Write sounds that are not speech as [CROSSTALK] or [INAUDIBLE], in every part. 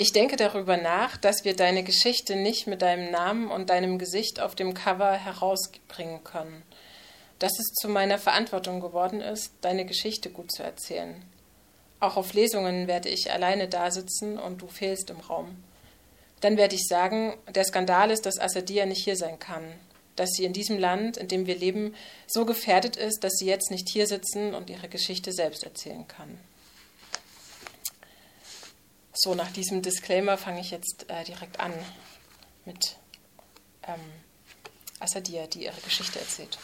Ich denke darüber nach, dass wir deine Geschichte nicht mit deinem Namen und deinem Gesicht auf dem Cover herausbringen können. Dass es zu meiner Verantwortung geworden ist, deine Geschichte gut zu erzählen. Auch auf Lesungen werde ich alleine dasitzen und du fehlst im Raum. Dann werde ich sagen, der Skandal ist, dass Assadia nicht hier sein kann, dass sie in diesem Land, in dem wir leben, so gefährdet ist, dass sie jetzt nicht hier sitzen und ihre Geschichte selbst erzählen kann. So, nach diesem Disclaimer fange ich jetzt äh, direkt an mit ähm, Assadia, die ihre Geschichte erzählt.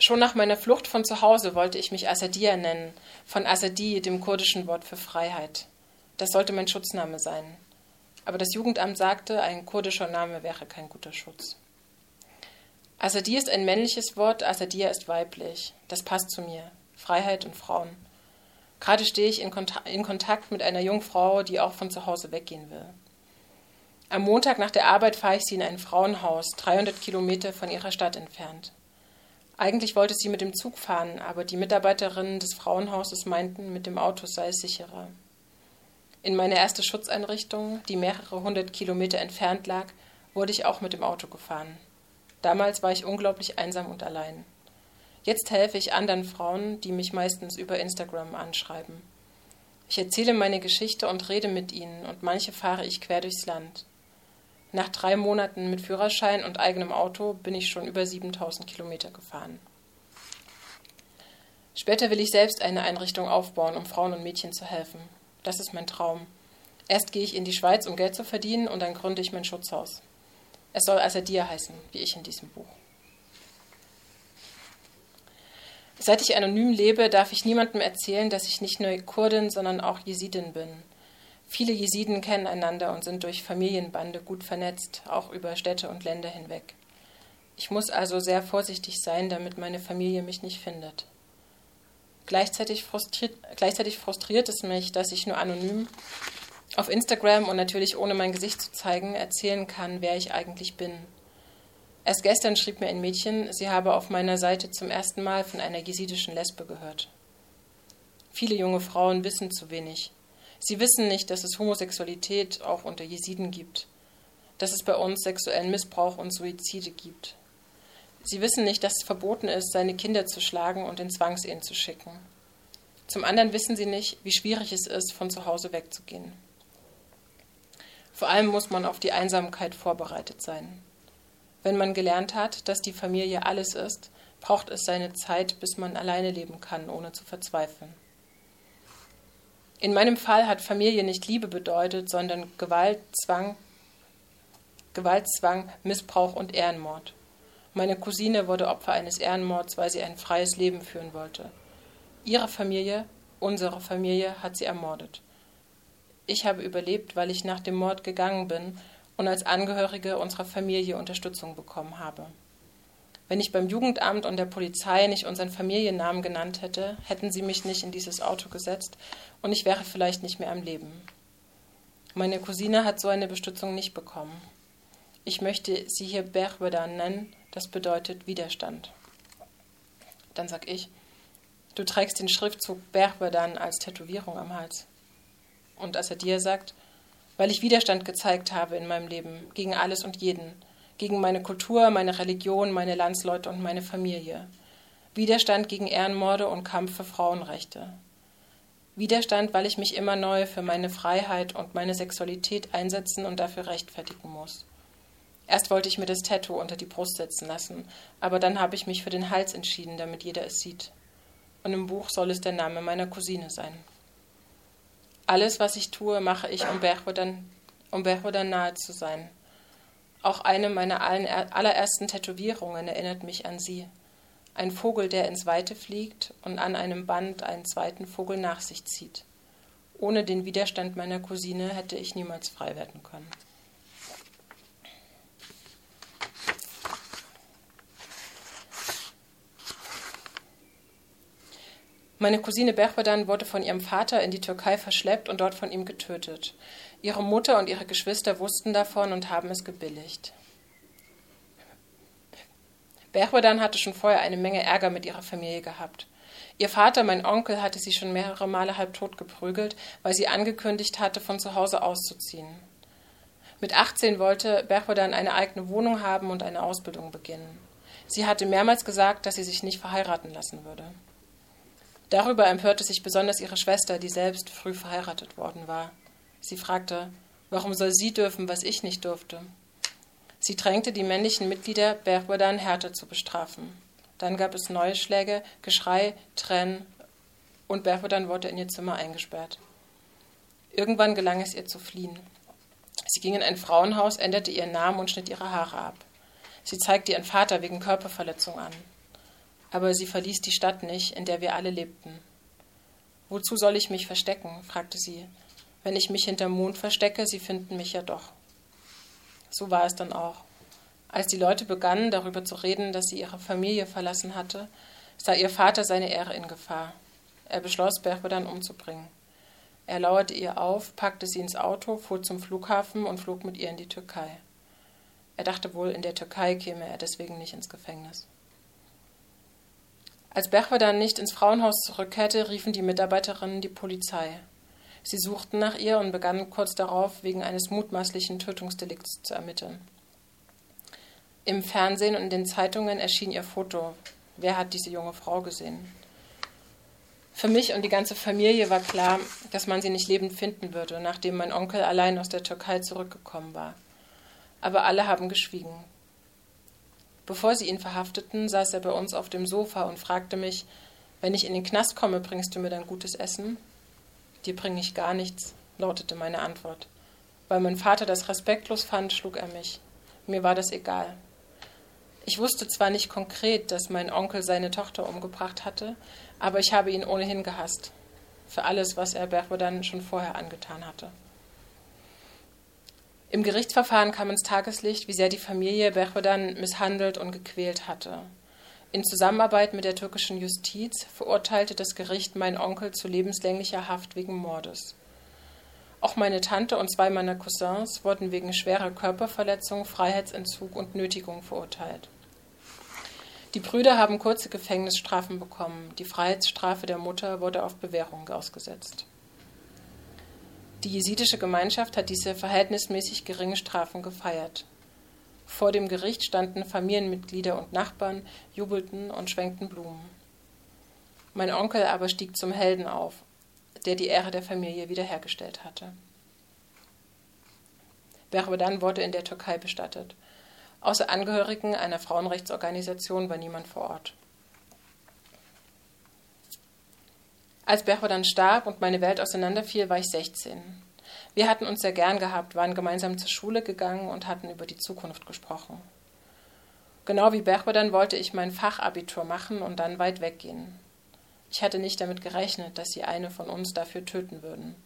Schon nach meiner Flucht von zu Hause wollte ich mich Assadia nennen, von Assadi, dem kurdischen Wort für Freiheit. Das sollte mein Schutzname sein. Aber das Jugendamt sagte, ein kurdischer Name wäre kein guter Schutz. Assadi ist ein männliches Wort, Assadia ist weiblich. Das passt zu mir. Freiheit und Frauen. Gerade stehe ich in, Kontakt, in Kontakt mit einer jungen Frau, die auch von zu Hause weggehen will. Am Montag nach der Arbeit fahre ich sie in ein Frauenhaus, 300 Kilometer von ihrer Stadt entfernt. Eigentlich wollte sie mit dem Zug fahren, aber die Mitarbeiterinnen des Frauenhauses meinten, mit dem Auto sei es sicherer. In meine erste Schutzeinrichtung, die mehrere hundert Kilometer entfernt lag, wurde ich auch mit dem Auto gefahren. Damals war ich unglaublich einsam und allein. Jetzt helfe ich anderen Frauen, die mich meistens über Instagram anschreiben. Ich erzähle meine Geschichte und rede mit ihnen, und manche fahre ich quer durchs Land. Nach drei Monaten mit Führerschein und eigenem Auto bin ich schon über 7000 Kilometer gefahren. Später will ich selbst eine Einrichtung aufbauen, um Frauen und Mädchen zu helfen. Das ist mein Traum. Erst gehe ich in die Schweiz, um Geld zu verdienen, und dann gründe ich mein Schutzhaus. Es soll Assadia heißen, wie ich in diesem Buch. Seit ich anonym lebe, darf ich niemandem erzählen, dass ich nicht nur Kurdin, sondern auch Jesidin bin. Viele Jesiden kennen einander und sind durch Familienbande gut vernetzt, auch über Städte und Länder hinweg. Ich muss also sehr vorsichtig sein, damit meine Familie mich nicht findet. Gleichzeitig frustriert, gleichzeitig frustriert es mich, dass ich nur anonym auf Instagram und natürlich ohne mein Gesicht zu zeigen erzählen kann, wer ich eigentlich bin. Erst gestern schrieb mir ein Mädchen, sie habe auf meiner Seite zum ersten Mal von einer jesidischen Lesbe gehört. Viele junge Frauen wissen zu wenig. Sie wissen nicht, dass es Homosexualität auch unter Jesiden gibt, dass es bei uns sexuellen Missbrauch und Suizide gibt. Sie wissen nicht, dass es verboten ist, seine Kinder zu schlagen und in Zwangsehen zu schicken. Zum anderen wissen sie nicht, wie schwierig es ist, von zu Hause wegzugehen. Vor allem muss man auf die Einsamkeit vorbereitet sein. Wenn man gelernt hat, dass die Familie alles ist, braucht es seine Zeit, bis man alleine leben kann, ohne zu verzweifeln. In meinem Fall hat Familie nicht Liebe bedeutet, sondern Gewalt, Zwang, Gewalt, Zwang, Missbrauch und Ehrenmord. Meine Cousine wurde Opfer eines Ehrenmords, weil sie ein freies Leben führen wollte. Ihre Familie, unsere Familie, hat sie ermordet. Ich habe überlebt, weil ich nach dem Mord gegangen bin und als Angehörige unserer Familie Unterstützung bekommen habe. Wenn ich beim Jugendamt und der Polizei nicht unseren Familiennamen genannt hätte, hätten sie mich nicht in dieses Auto gesetzt und ich wäre vielleicht nicht mehr am Leben. Meine Cousine hat so eine Bestützung nicht bekommen. Ich möchte sie hier Berbedan nennen, das bedeutet Widerstand. Dann sag ich, du trägst den Schriftzug Berbedan als Tätowierung am Hals. Und als er dir sagt, weil ich Widerstand gezeigt habe in meinem Leben gegen alles und jeden, gegen meine Kultur, meine Religion, meine Landsleute und meine Familie. Widerstand gegen Ehrenmorde und Kampf für Frauenrechte. Widerstand, weil ich mich immer neu für meine Freiheit und meine Sexualität einsetzen und dafür rechtfertigen muss. Erst wollte ich mir das Tattoo unter die Brust setzen lassen, aber dann habe ich mich für den Hals entschieden, damit jeder es sieht. Und im Buch soll es der Name meiner Cousine sein. Alles, was ich tue, mache ich, um Berhodan, um Berhodan nahe zu sein. Auch eine meiner allerersten Tätowierungen erinnert mich an sie. Ein Vogel, der ins Weite fliegt und an einem Band einen zweiten Vogel nach sich zieht. Ohne den Widerstand meiner Cousine hätte ich niemals frei werden können. Meine Cousine Berbadan wurde von ihrem Vater in die Türkei verschleppt und dort von ihm getötet. Ihre Mutter und ihre Geschwister wussten davon und haben es gebilligt. Berbadan hatte schon vorher eine Menge Ärger mit ihrer Familie gehabt. Ihr Vater, mein Onkel, hatte sie schon mehrere Male halbtot geprügelt, weil sie angekündigt hatte, von zu Hause auszuziehen. Mit 18 wollte Berchodan eine eigene Wohnung haben und eine Ausbildung beginnen. Sie hatte mehrmals gesagt, dass sie sich nicht verheiraten lassen würde. Darüber empörte sich besonders ihre Schwester, die selbst früh verheiratet worden war. Sie fragte, warum soll sie dürfen, was ich nicht durfte? Sie drängte die männlichen Mitglieder, Berchodan härter zu bestrafen. Dann gab es neue Schläge, Geschrei, Tränen und Bertha wurde in ihr Zimmer eingesperrt. Irgendwann gelang es ihr zu fliehen. Sie ging in ein Frauenhaus, änderte ihren Namen und schnitt ihre Haare ab. Sie zeigte ihren Vater wegen Körperverletzung an. Aber sie verließ die Stadt nicht, in der wir alle lebten. Wozu soll ich mich verstecken? fragte sie. Wenn ich mich hinterm Mond verstecke, sie finden mich ja doch. So war es dann auch. Als die Leute begannen, darüber zu reden, dass sie ihre Familie verlassen hatte, sah ihr Vater seine Ehre in Gefahr. Er beschloss, Berbedan umzubringen. Er lauerte ihr auf, packte sie ins Auto, fuhr zum Flughafen und flog mit ihr in die Türkei. Er dachte wohl, in der Türkei käme er deswegen nicht ins Gefängnis. Als Berbedan nicht ins Frauenhaus zurückkehrte, riefen die Mitarbeiterinnen die Polizei. Sie suchten nach ihr und begannen kurz darauf, wegen eines mutmaßlichen Tötungsdelikts zu ermitteln. Im Fernsehen und in den Zeitungen erschien ihr Foto. Wer hat diese junge Frau gesehen? Für mich und die ganze Familie war klar, dass man sie nicht lebend finden würde, nachdem mein Onkel allein aus der Türkei zurückgekommen war. Aber alle haben geschwiegen. Bevor sie ihn verhafteten, saß er bei uns auf dem Sofa und fragte mich, wenn ich in den Knast komme, bringst du mir dann gutes Essen? Dir bringe ich gar nichts, lautete meine Antwort. Weil mein Vater das respektlos fand, schlug er mich. Mir war das egal. Ich wusste zwar nicht konkret, dass mein Onkel seine Tochter umgebracht hatte, aber ich habe ihn ohnehin gehasst. Für alles, was er Berbodan schon vorher angetan hatte. Im Gerichtsverfahren kam ins Tageslicht, wie sehr die Familie Berbodan misshandelt und gequält hatte. In Zusammenarbeit mit der türkischen Justiz verurteilte das Gericht meinen Onkel zu lebenslänglicher Haft wegen Mordes. Auch meine Tante und zwei meiner Cousins wurden wegen schwerer Körperverletzung, Freiheitsentzug und Nötigung verurteilt. Die Brüder haben kurze Gefängnisstrafen bekommen. Die Freiheitsstrafe der Mutter wurde auf Bewährung ausgesetzt. Die jesidische Gemeinschaft hat diese verhältnismäßig geringen Strafen gefeiert. Vor dem Gericht standen Familienmitglieder und Nachbarn, jubelten und schwenkten Blumen. Mein Onkel aber stieg zum Helden auf, der die Ehre der Familie wiederhergestellt hatte. Berbedan wurde in der Türkei bestattet. Außer Angehörigen einer Frauenrechtsorganisation war niemand vor Ort. Als Berro dann starb und meine Welt auseinanderfiel, war ich 16. Wir hatten uns sehr gern gehabt, waren gemeinsam zur Schule gegangen und hatten über die Zukunft gesprochen. Genau wie Berchodan wollte ich mein Fachabitur machen und dann weit weggehen. Ich hatte nicht damit gerechnet, dass sie eine von uns dafür töten würden.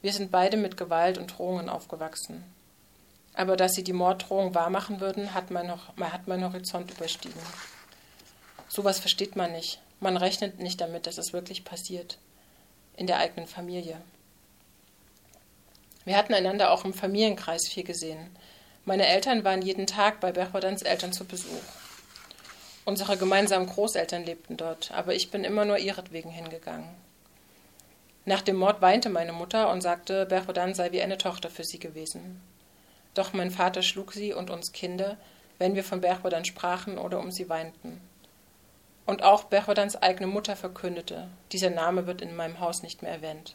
Wir sind beide mit Gewalt und Drohungen aufgewachsen. Aber dass sie die Morddrohung wahrmachen würden, hat mein, hat mein Horizont überstiegen. Sowas versteht man nicht. Man rechnet nicht damit, dass es wirklich passiert. In der eigenen Familie. Wir hatten einander auch im Familienkreis viel gesehen. Meine Eltern waren jeden Tag bei Berchodans Eltern zu Besuch. Unsere gemeinsamen Großeltern lebten dort, aber ich bin immer nur ihretwegen hingegangen. Nach dem Mord weinte meine Mutter und sagte, Berchodan sei wie eine Tochter für sie gewesen. Doch mein Vater schlug sie und uns Kinder, wenn wir von Berchodans sprachen oder um sie weinten. Und auch Berchodans eigene Mutter verkündete, dieser Name wird in meinem Haus nicht mehr erwähnt.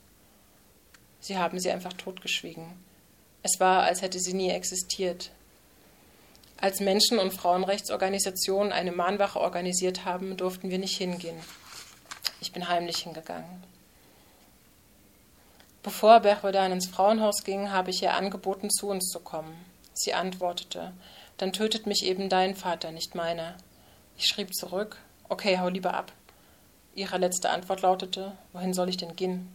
Sie haben sie einfach totgeschwiegen. Es war, als hätte sie nie existiert. Als Menschen- und Frauenrechtsorganisationen eine Mahnwache organisiert haben, durften wir nicht hingehen. Ich bin heimlich hingegangen. Bevor Berchodan ins Frauenhaus ging, habe ich ihr angeboten, zu uns zu kommen. Sie antwortete, dann tötet mich eben dein Vater, nicht meiner. Ich schrieb zurück, okay, hau lieber ab. Ihre letzte Antwort lautete, wohin soll ich denn gehen?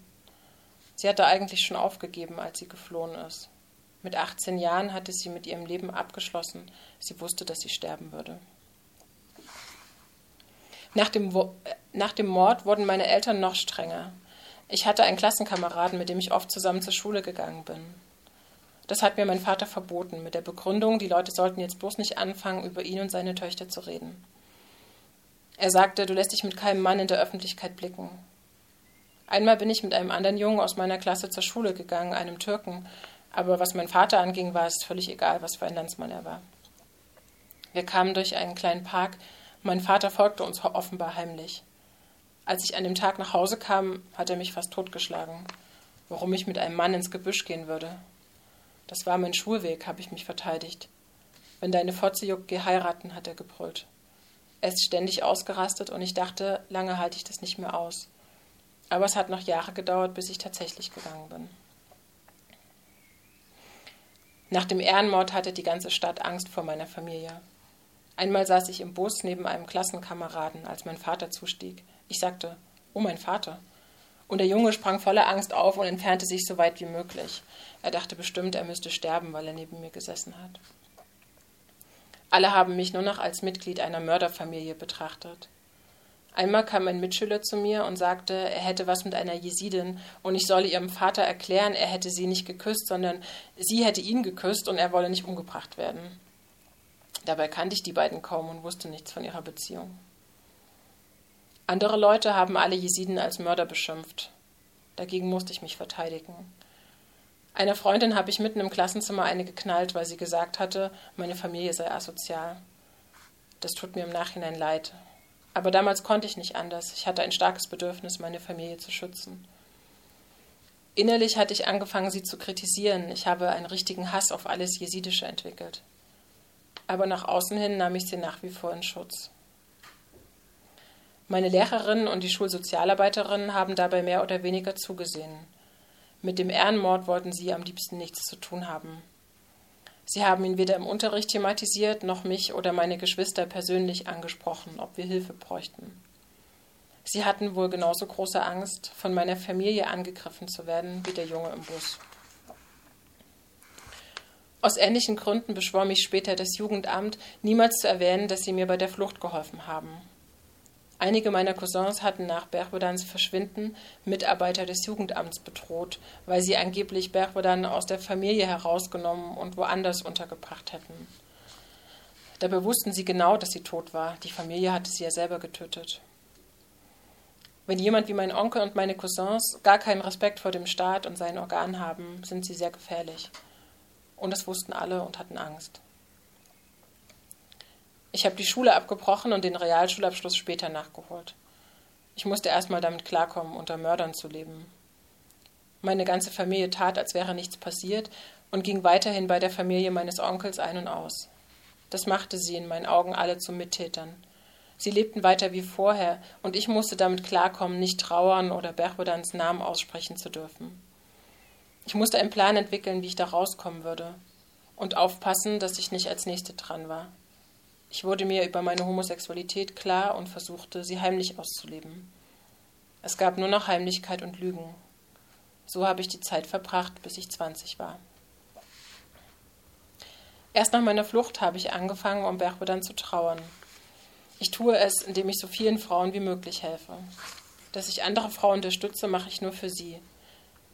Sie hatte eigentlich schon aufgegeben, als sie geflohen ist. Mit 18 Jahren hatte sie mit ihrem Leben abgeschlossen. Sie wusste, dass sie sterben würde. Nach dem, nach dem Mord wurden meine Eltern noch strenger. Ich hatte einen Klassenkameraden, mit dem ich oft zusammen zur Schule gegangen bin. Das hat mir mein Vater verboten, mit der Begründung, die Leute sollten jetzt bloß nicht anfangen, über ihn und seine Töchter zu reden. Er sagte, du lässt dich mit keinem Mann in der Öffentlichkeit blicken. Einmal bin ich mit einem anderen Jungen aus meiner Klasse zur Schule gegangen, einem Türken, aber was mein Vater anging, war es völlig egal, was für ein Landsmann er war. Wir kamen durch einen kleinen Park, mein Vater folgte uns offenbar heimlich. Als ich an dem Tag nach Hause kam, hat er mich fast totgeschlagen. Warum ich mit einem Mann ins Gebüsch gehen würde. Das war mein Schulweg, habe ich mich verteidigt. Wenn deine Fotze juckt, geh heiraten, hat er gebrüllt. Er ist ständig ausgerastet und ich dachte, lange halte ich das nicht mehr aus. Aber es hat noch Jahre gedauert, bis ich tatsächlich gegangen bin. Nach dem Ehrenmord hatte die ganze Stadt Angst vor meiner Familie. Einmal saß ich im Bus neben einem Klassenkameraden, als mein Vater zustieg. Ich sagte, oh mein Vater. Und der Junge sprang voller Angst auf und entfernte sich so weit wie möglich. Er dachte bestimmt, er müsste sterben, weil er neben mir gesessen hat. Alle haben mich nur noch als Mitglied einer Mörderfamilie betrachtet. Einmal kam ein Mitschüler zu mir und sagte, er hätte was mit einer Jesidin und ich solle ihrem Vater erklären, er hätte sie nicht geküsst, sondern sie hätte ihn geküsst und er wolle nicht umgebracht werden. Dabei kannte ich die beiden kaum und wusste nichts von ihrer Beziehung. Andere Leute haben alle Jesiden als Mörder beschimpft. Dagegen musste ich mich verteidigen. Einer Freundin habe ich mitten im Klassenzimmer eine geknallt, weil sie gesagt hatte, meine Familie sei asozial. Das tut mir im Nachhinein leid. Aber damals konnte ich nicht anders. Ich hatte ein starkes Bedürfnis, meine Familie zu schützen. Innerlich hatte ich angefangen, sie zu kritisieren. Ich habe einen richtigen Hass auf alles Jesidische entwickelt. Aber nach außen hin nahm ich sie nach wie vor in Schutz. Meine Lehrerinnen und die Schulsozialarbeiterinnen haben dabei mehr oder weniger zugesehen. Mit dem Ehrenmord wollten sie am liebsten nichts zu tun haben. Sie haben ihn weder im Unterricht thematisiert, noch mich oder meine Geschwister persönlich angesprochen, ob wir Hilfe bräuchten. Sie hatten wohl genauso große Angst, von meiner Familie angegriffen zu werden, wie der Junge im Bus. Aus ähnlichen Gründen beschwor mich später das Jugendamt, niemals zu erwähnen, dass sie mir bei der Flucht geholfen haben. Einige meiner Cousins hatten nach Berbodans Verschwinden Mitarbeiter des Jugendamts bedroht, weil sie angeblich Berbodan aus der Familie herausgenommen und woanders untergebracht hätten. Dabei wussten sie genau, dass sie tot war. Die Familie hatte sie ja selber getötet. Wenn jemand wie mein Onkel und meine Cousins gar keinen Respekt vor dem Staat und seinen Organen haben, sind sie sehr gefährlich. Und das wussten alle und hatten Angst. Ich habe die Schule abgebrochen und den Realschulabschluss später nachgeholt. Ich musste erstmal damit klarkommen, unter Mördern zu leben. Meine ganze Familie tat, als wäre nichts passiert und ging weiterhin bei der Familie meines Onkels ein und aus. Das machte sie in meinen Augen alle zu Mittätern. Sie lebten weiter wie vorher, und ich musste damit klarkommen, nicht trauern oder Berbodans Namen aussprechen zu dürfen. Ich musste einen Plan entwickeln, wie ich da rauskommen würde, und aufpassen, dass ich nicht als Nächste dran war. Ich wurde mir über meine Homosexualität klar und versuchte, sie heimlich auszuleben. Es gab nur noch Heimlichkeit und Lügen. So habe ich die Zeit verbracht, bis ich 20 war. Erst nach meiner Flucht habe ich angefangen, um Bergbedan zu trauern. Ich tue es, indem ich so vielen Frauen wie möglich helfe. Dass ich andere Frauen unterstütze, mache ich nur für sie.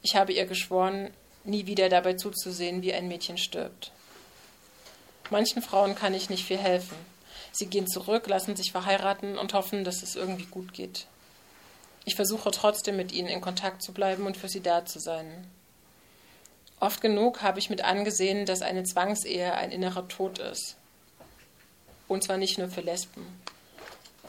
Ich habe ihr geschworen, nie wieder dabei zuzusehen, wie ein Mädchen stirbt. Manchen Frauen kann ich nicht viel helfen. Sie gehen zurück, lassen sich verheiraten und hoffen, dass es irgendwie gut geht. Ich versuche trotzdem mit ihnen in Kontakt zu bleiben und für sie da zu sein. Oft genug habe ich mit angesehen, dass eine Zwangsehe ein innerer Tod ist. Und zwar nicht nur für Lesben.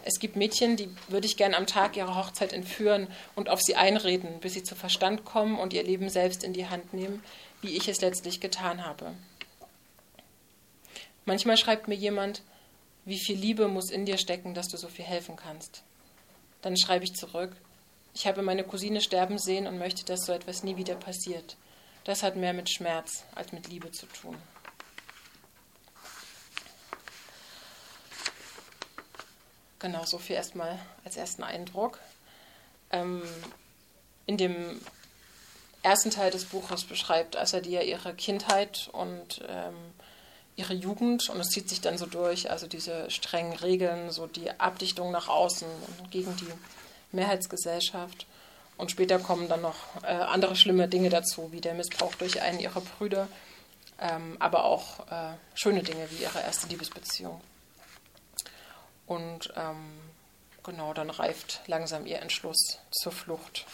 Es gibt Mädchen, die würde ich gern am Tag ihrer Hochzeit entführen und auf sie einreden, bis sie zu Verstand kommen und ihr Leben selbst in die Hand nehmen, wie ich es letztlich getan habe. Manchmal schreibt mir jemand, wie viel Liebe muss in dir stecken, dass du so viel helfen kannst. Dann schreibe ich zurück, ich habe meine Cousine sterben sehen und möchte, dass so etwas nie wieder passiert. Das hat mehr mit Schmerz als mit Liebe zu tun. Genau, so viel erstmal als ersten Eindruck. Ähm, in dem ersten Teil des Buches beschreibt Asadia ihre Kindheit und ähm, ihre Jugend und es zieht sich dann so durch, also diese strengen Regeln, so die Abdichtung nach außen und gegen die Mehrheitsgesellschaft. Und später kommen dann noch äh, andere schlimme Dinge dazu, wie der Missbrauch durch einen ihrer Brüder, ähm, aber auch äh, schöne Dinge wie ihre erste Liebesbeziehung. Und ähm, genau, dann reift langsam ihr Entschluss zur Flucht.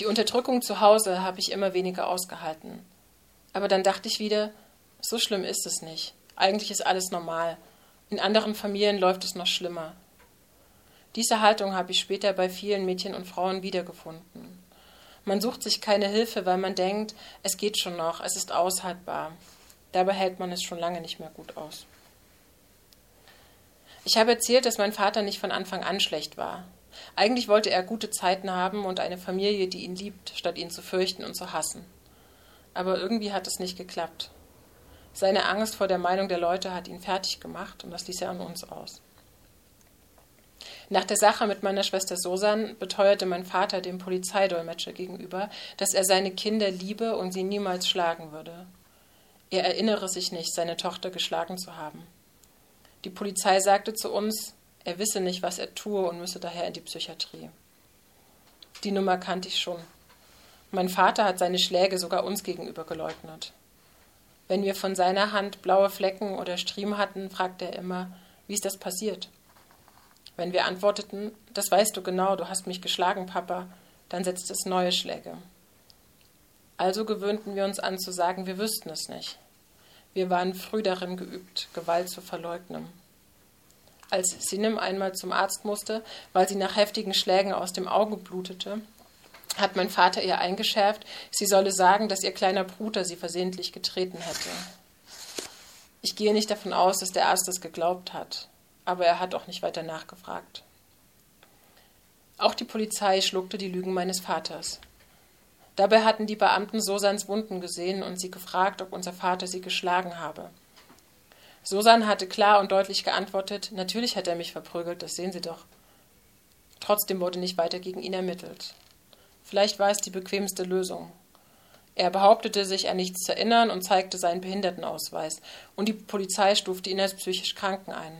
Die Unterdrückung zu Hause habe ich immer weniger ausgehalten. Aber dann dachte ich wieder, so schlimm ist es nicht. Eigentlich ist alles normal. In anderen Familien läuft es noch schlimmer. Diese Haltung habe ich später bei vielen Mädchen und Frauen wiedergefunden. Man sucht sich keine Hilfe, weil man denkt, es geht schon noch, es ist aushaltbar. Dabei hält man es schon lange nicht mehr gut aus. Ich habe erzählt, dass mein Vater nicht von Anfang an schlecht war. Eigentlich wollte er gute Zeiten haben und eine Familie, die ihn liebt, statt ihn zu fürchten und zu hassen. Aber irgendwie hat es nicht geklappt. Seine Angst vor der Meinung der Leute hat ihn fertig gemacht und das ließ er an uns aus. Nach der Sache mit meiner Schwester Sosan beteuerte mein Vater dem Polizeidolmetscher gegenüber, dass er seine Kinder liebe und sie niemals schlagen würde. Er erinnere sich nicht, seine Tochter geschlagen zu haben. Die Polizei sagte zu uns, er wisse nicht, was er tue und müsse daher in die Psychiatrie. Die Nummer kannte ich schon. Mein Vater hat seine Schläge sogar uns gegenüber geleugnet. Wenn wir von seiner Hand blaue Flecken oder Striemen hatten, fragte er immer, wie ist das passiert? Wenn wir antworteten, das weißt du genau, du hast mich geschlagen, Papa, dann setzte es neue Schläge. Also gewöhnten wir uns an zu sagen, wir wüssten es nicht. Wir waren früh darin geübt, Gewalt zu verleugnen. Als Sinem einmal zum Arzt musste, weil sie nach heftigen Schlägen aus dem Auge blutete, hat mein Vater ihr eingeschärft, sie solle sagen, dass ihr kleiner Bruder sie versehentlich getreten hätte. Ich gehe nicht davon aus, dass der Arzt es geglaubt hat, aber er hat auch nicht weiter nachgefragt. Auch die Polizei schluckte die Lügen meines Vaters. Dabei hatten die Beamten Sosans Wunden gesehen und sie gefragt, ob unser Vater sie geschlagen habe. Susan hatte klar und deutlich geantwortet, natürlich hat er mich verprügelt, das sehen Sie doch. Trotzdem wurde nicht weiter gegen ihn ermittelt. Vielleicht war es die bequemste Lösung. Er behauptete sich an nichts zu erinnern und zeigte seinen Behindertenausweis, und die Polizei stufte ihn als psychisch Kranken ein,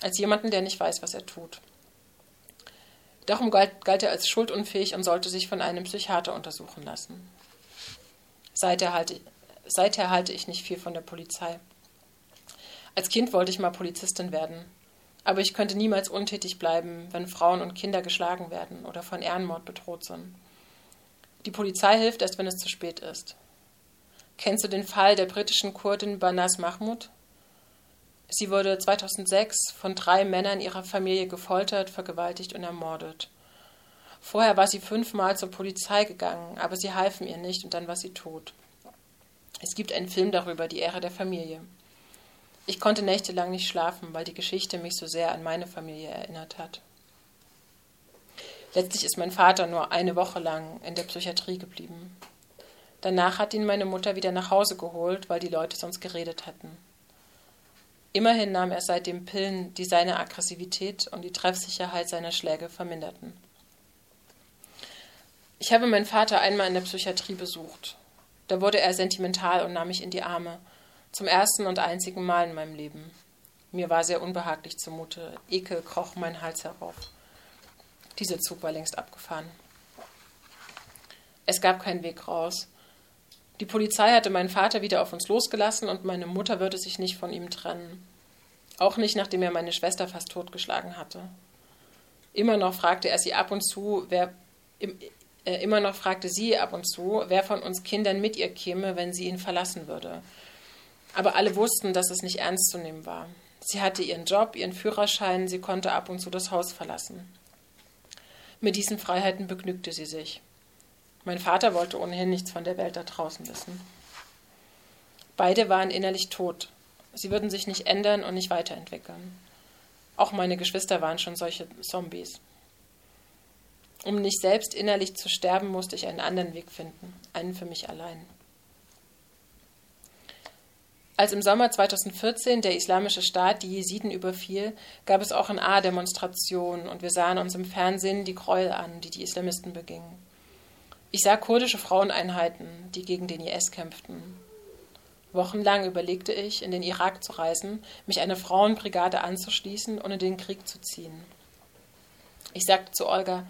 als jemanden, der nicht weiß, was er tut. Darum galt, galt er als schuldunfähig und sollte sich von einem Psychiater untersuchen lassen. Seither halte, seither halte ich nicht viel von der Polizei. Als Kind wollte ich mal Polizistin werden. Aber ich könnte niemals untätig bleiben, wenn Frauen und Kinder geschlagen werden oder von Ehrenmord bedroht sind. Die Polizei hilft erst, wenn es zu spät ist. Kennst du den Fall der britischen Kurdin Banaz Mahmoud? Sie wurde 2006 von drei Männern ihrer Familie gefoltert, vergewaltigt und ermordet. Vorher war sie fünfmal zur Polizei gegangen, aber sie halfen ihr nicht und dann war sie tot. Es gibt einen Film darüber, die Ehre der Familie. Ich konnte nächtelang nicht schlafen, weil die Geschichte mich so sehr an meine Familie erinnert hat. Letztlich ist mein Vater nur eine Woche lang in der Psychiatrie geblieben. Danach hat ihn meine Mutter wieder nach Hause geholt, weil die Leute sonst geredet hatten. Immerhin nahm er seitdem Pillen, die seine Aggressivität und die Treffsicherheit seiner Schläge verminderten. Ich habe meinen Vater einmal in der Psychiatrie besucht. Da wurde er sentimental und nahm mich in die Arme zum ersten und einzigen Mal in meinem Leben. Mir war sehr unbehaglich zumute. Ekel kroch mein Hals herauf. Dieser Zug war längst abgefahren. Es gab keinen Weg raus. Die Polizei hatte meinen Vater wieder auf uns losgelassen und meine Mutter würde sich nicht von ihm trennen. Auch nicht, nachdem er meine Schwester fast totgeschlagen hatte. Immer noch fragte er sie ab und zu, wer äh, immer noch fragte sie ab und zu, wer von uns Kindern mit ihr käme, wenn sie ihn verlassen würde. Aber alle wussten, dass es nicht ernst zu nehmen war. Sie hatte ihren Job, ihren Führerschein, sie konnte ab und zu das Haus verlassen. Mit diesen Freiheiten begnügte sie sich. Mein Vater wollte ohnehin nichts von der Welt da draußen wissen. Beide waren innerlich tot. Sie würden sich nicht ändern und nicht weiterentwickeln. Auch meine Geschwister waren schon solche Zombies. Um nicht selbst innerlich zu sterben, musste ich einen anderen Weg finden, einen für mich allein. Als im Sommer 2014 der Islamische Staat die Jesiden überfiel, gab es auch in A Demonstrationen und wir sahen uns im Fernsehen die Gräuel an, die die Islamisten begingen. Ich sah kurdische Fraueneinheiten, die gegen den IS kämpften. Wochenlang überlegte ich, in den Irak zu reisen, mich einer Frauenbrigade anzuschließen und in den Krieg zu ziehen. Ich sagte zu Olga,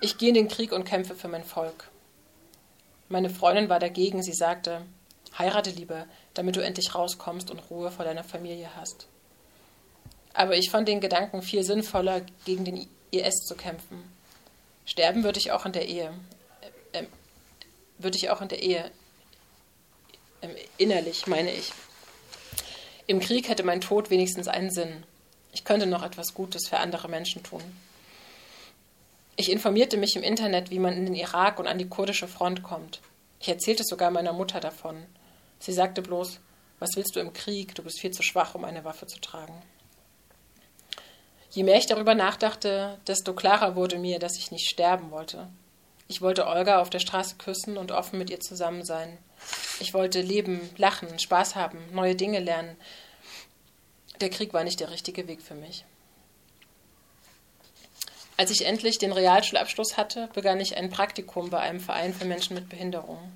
ich gehe in den Krieg und kämpfe für mein Volk. Meine Freundin war dagegen, sie sagte, Heirate lieber, damit du endlich rauskommst und Ruhe vor deiner Familie hast. Aber ich fand den Gedanken viel sinnvoller, gegen den IS zu kämpfen. Sterben würde ich auch in der Ehe. Äh, würde ich auch in der Ehe. Äh, innerlich, meine ich. Im Krieg hätte mein Tod wenigstens einen Sinn. Ich könnte noch etwas Gutes für andere Menschen tun. Ich informierte mich im Internet, wie man in den Irak und an die kurdische Front kommt. Ich erzählte sogar meiner Mutter davon. Sie sagte bloß, was willst du im Krieg? Du bist viel zu schwach, um eine Waffe zu tragen. Je mehr ich darüber nachdachte, desto klarer wurde mir, dass ich nicht sterben wollte. Ich wollte Olga auf der Straße küssen und offen mit ihr zusammen sein. Ich wollte leben, lachen, Spaß haben, neue Dinge lernen. Der Krieg war nicht der richtige Weg für mich. Als ich endlich den Realschulabschluss hatte, begann ich ein Praktikum bei einem Verein für Menschen mit Behinderung.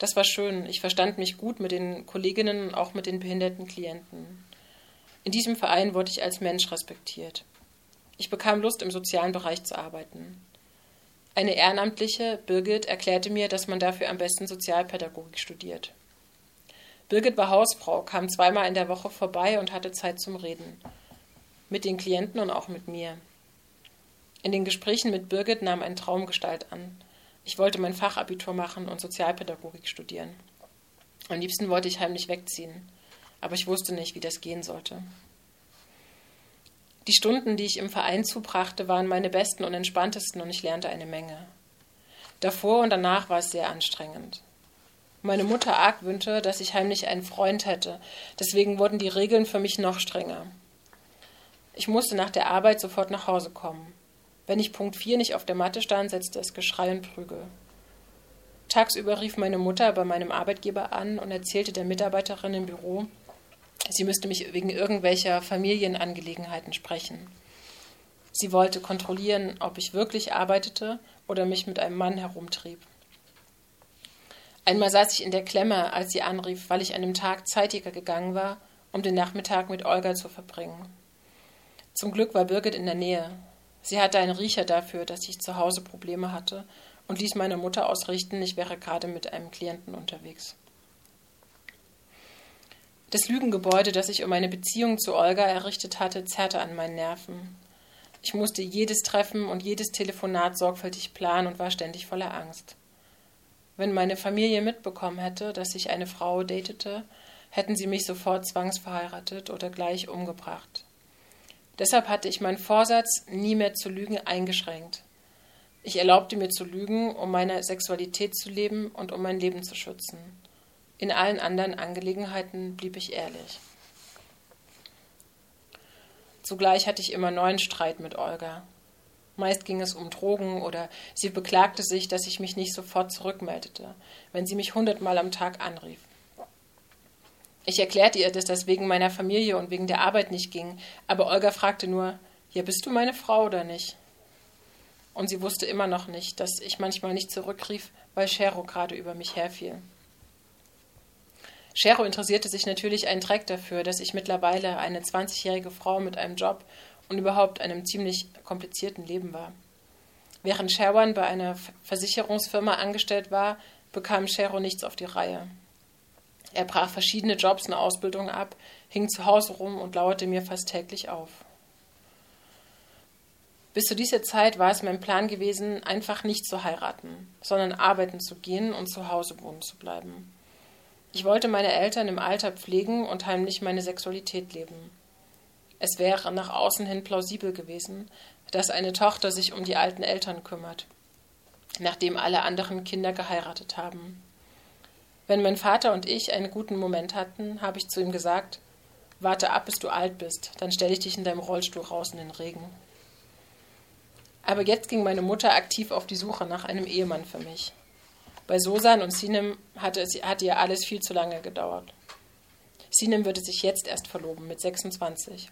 Das war schön. Ich verstand mich gut mit den Kolleginnen und auch mit den behinderten Klienten. In diesem Verein wurde ich als Mensch respektiert. Ich bekam Lust, im sozialen Bereich zu arbeiten. Eine Ehrenamtliche, Birgit, erklärte mir, dass man dafür am besten Sozialpädagogik studiert. Birgit war Hausfrau, kam zweimal in der Woche vorbei und hatte Zeit zum Reden. Mit den Klienten und auch mit mir. In den Gesprächen mit Birgit nahm ein Traumgestalt an. Ich wollte mein Fachabitur machen und Sozialpädagogik studieren. Am liebsten wollte ich heimlich wegziehen, aber ich wusste nicht, wie das gehen sollte. Die Stunden, die ich im Verein zubrachte, waren meine besten und entspanntesten und ich lernte eine Menge. Davor und danach war es sehr anstrengend. Meine Mutter argwöhnte, dass ich heimlich einen Freund hätte, deswegen wurden die Regeln für mich noch strenger. Ich musste nach der Arbeit sofort nach Hause kommen. Wenn ich Punkt 4 nicht auf der Matte stand, setzte es Geschrei und Prügel. Tagsüber rief meine Mutter bei meinem Arbeitgeber an und erzählte der Mitarbeiterin im Büro, sie müsste mich wegen irgendwelcher Familienangelegenheiten sprechen. Sie wollte kontrollieren, ob ich wirklich arbeitete oder mich mit einem Mann herumtrieb. Einmal saß ich in der Klemme, als sie anrief, weil ich an dem Tag zeitiger gegangen war, um den Nachmittag mit Olga zu verbringen. Zum Glück war Birgit in der Nähe. Sie hatte einen Riecher dafür, dass ich zu Hause Probleme hatte und ließ meiner Mutter ausrichten, ich wäre gerade mit einem Klienten unterwegs. Das Lügengebäude, das ich um eine Beziehung zu Olga errichtet hatte, zerrte an meinen Nerven. Ich musste jedes Treffen und jedes Telefonat sorgfältig planen und war ständig voller Angst. Wenn meine Familie mitbekommen hätte, dass ich eine Frau datete, hätten sie mich sofort zwangsverheiratet oder gleich umgebracht. Deshalb hatte ich meinen Vorsatz, nie mehr zu lügen, eingeschränkt. Ich erlaubte mir zu lügen, um meine Sexualität zu leben und um mein Leben zu schützen. In allen anderen Angelegenheiten blieb ich ehrlich. Zugleich hatte ich immer neuen Streit mit Olga. Meist ging es um Drogen oder sie beklagte sich, dass ich mich nicht sofort zurückmeldete, wenn sie mich hundertmal am Tag anrief. Ich erklärte ihr, dass das wegen meiner Familie und wegen der Arbeit nicht ging, aber Olga fragte nur, ja, bist du meine Frau oder nicht? Und sie wusste immer noch nicht, dass ich manchmal nicht zurückrief, weil Shero gerade über mich herfiel. Shero interessierte sich natürlich einen Dreck dafür, dass ich mittlerweile eine 20-jährige Frau mit einem Job und überhaupt einem ziemlich komplizierten Leben war. Während Sherwan bei einer Versicherungsfirma angestellt war, bekam Shero nichts auf die Reihe. Er brach verschiedene Jobs und Ausbildungen ab, hing zu Hause rum und lauerte mir fast täglich auf. Bis zu dieser Zeit war es mein Plan gewesen, einfach nicht zu heiraten, sondern arbeiten zu gehen und zu Hause wohnen zu bleiben. Ich wollte meine Eltern im Alter pflegen und heimlich meine Sexualität leben. Es wäre nach außen hin plausibel gewesen, dass eine Tochter sich um die alten Eltern kümmert, nachdem alle anderen Kinder geheiratet haben. Wenn mein Vater und ich einen guten Moment hatten, habe ich zu ihm gesagt, warte ab, bis du alt bist, dann stelle ich dich in deinem Rollstuhl raus in den Regen. Aber jetzt ging meine Mutter aktiv auf die Suche nach einem Ehemann für mich. Bei Sosan und Sinem hatte, es, hatte ihr alles viel zu lange gedauert. Sinem würde sich jetzt erst verloben, mit 26.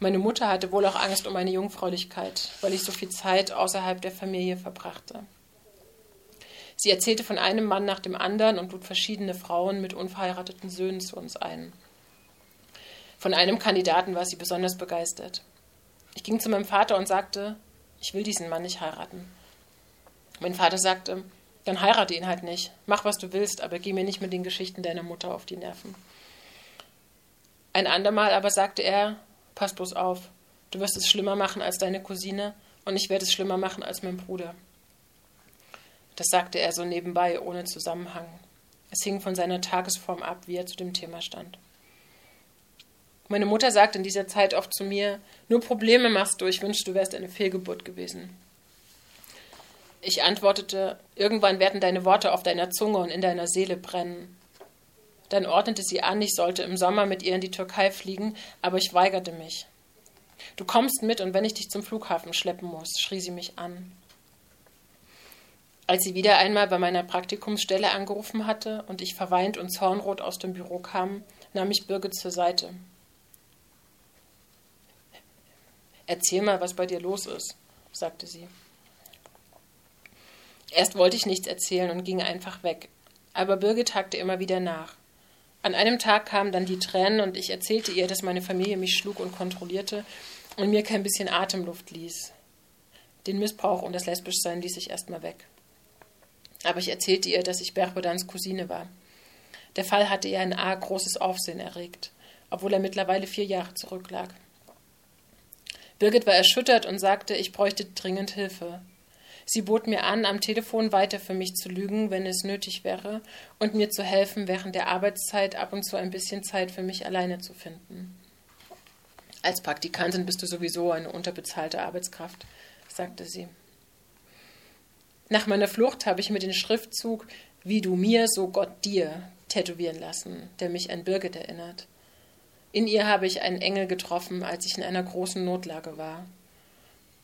Meine Mutter hatte wohl auch Angst um meine Jungfräulichkeit, weil ich so viel Zeit außerhalb der Familie verbrachte. Sie erzählte von einem Mann nach dem anderen und lud verschiedene Frauen mit unverheirateten Söhnen zu uns ein. Von einem Kandidaten war sie besonders begeistert. Ich ging zu meinem Vater und sagte, ich will diesen Mann nicht heiraten. Mein Vater sagte, Dann heirate ihn halt nicht. Mach, was du willst, aber geh mir nicht mit den Geschichten deiner Mutter auf die Nerven. Ein andermal aber sagte er, pass bloß auf, du wirst es schlimmer machen als deine Cousine und ich werde es schlimmer machen als mein Bruder. Das sagte er so nebenbei, ohne Zusammenhang. Es hing von seiner Tagesform ab, wie er zu dem Thema stand. Meine Mutter sagte in dieser Zeit oft zu mir, nur Probleme machst du, ich wünschte, du wärst eine Fehlgeburt gewesen. Ich antwortete, irgendwann werden deine Worte auf deiner Zunge und in deiner Seele brennen. Dann ordnete sie an, ich sollte im Sommer mit ihr in die Türkei fliegen, aber ich weigerte mich. Du kommst mit und wenn ich dich zum Flughafen schleppen muss, schrie sie mich an. Als sie wieder einmal bei meiner Praktikumsstelle angerufen hatte und ich verweint und zornrot aus dem Büro kam, nahm ich Birgit zur Seite. Erzähl mal, was bei dir los ist, sagte sie. Erst wollte ich nichts erzählen und ging einfach weg. Aber Birgit hakte immer wieder nach. An einem Tag kamen dann die Tränen und ich erzählte ihr, dass meine Familie mich schlug und kontrollierte und mir kein bisschen Atemluft ließ. Den Missbrauch und das Lesbischsein ließ ich erstmal weg. Aber ich erzählte ihr, dass ich Berbodans Cousine war. Der Fall hatte ihr ein arg großes Aufsehen erregt, obwohl er mittlerweile vier Jahre zurücklag. Birgit war erschüttert und sagte, ich bräuchte dringend Hilfe. Sie bot mir an, am Telefon weiter für mich zu lügen, wenn es nötig wäre, und mir zu helfen, während der Arbeitszeit ab und zu ein bisschen Zeit für mich alleine zu finden. Als Praktikantin bist du sowieso eine unterbezahlte Arbeitskraft, sagte sie. Nach meiner Flucht habe ich mir den Schriftzug Wie du mir, so Gott dir tätowieren lassen, der mich an Birgit erinnert. In ihr habe ich einen Engel getroffen, als ich in einer großen Notlage war.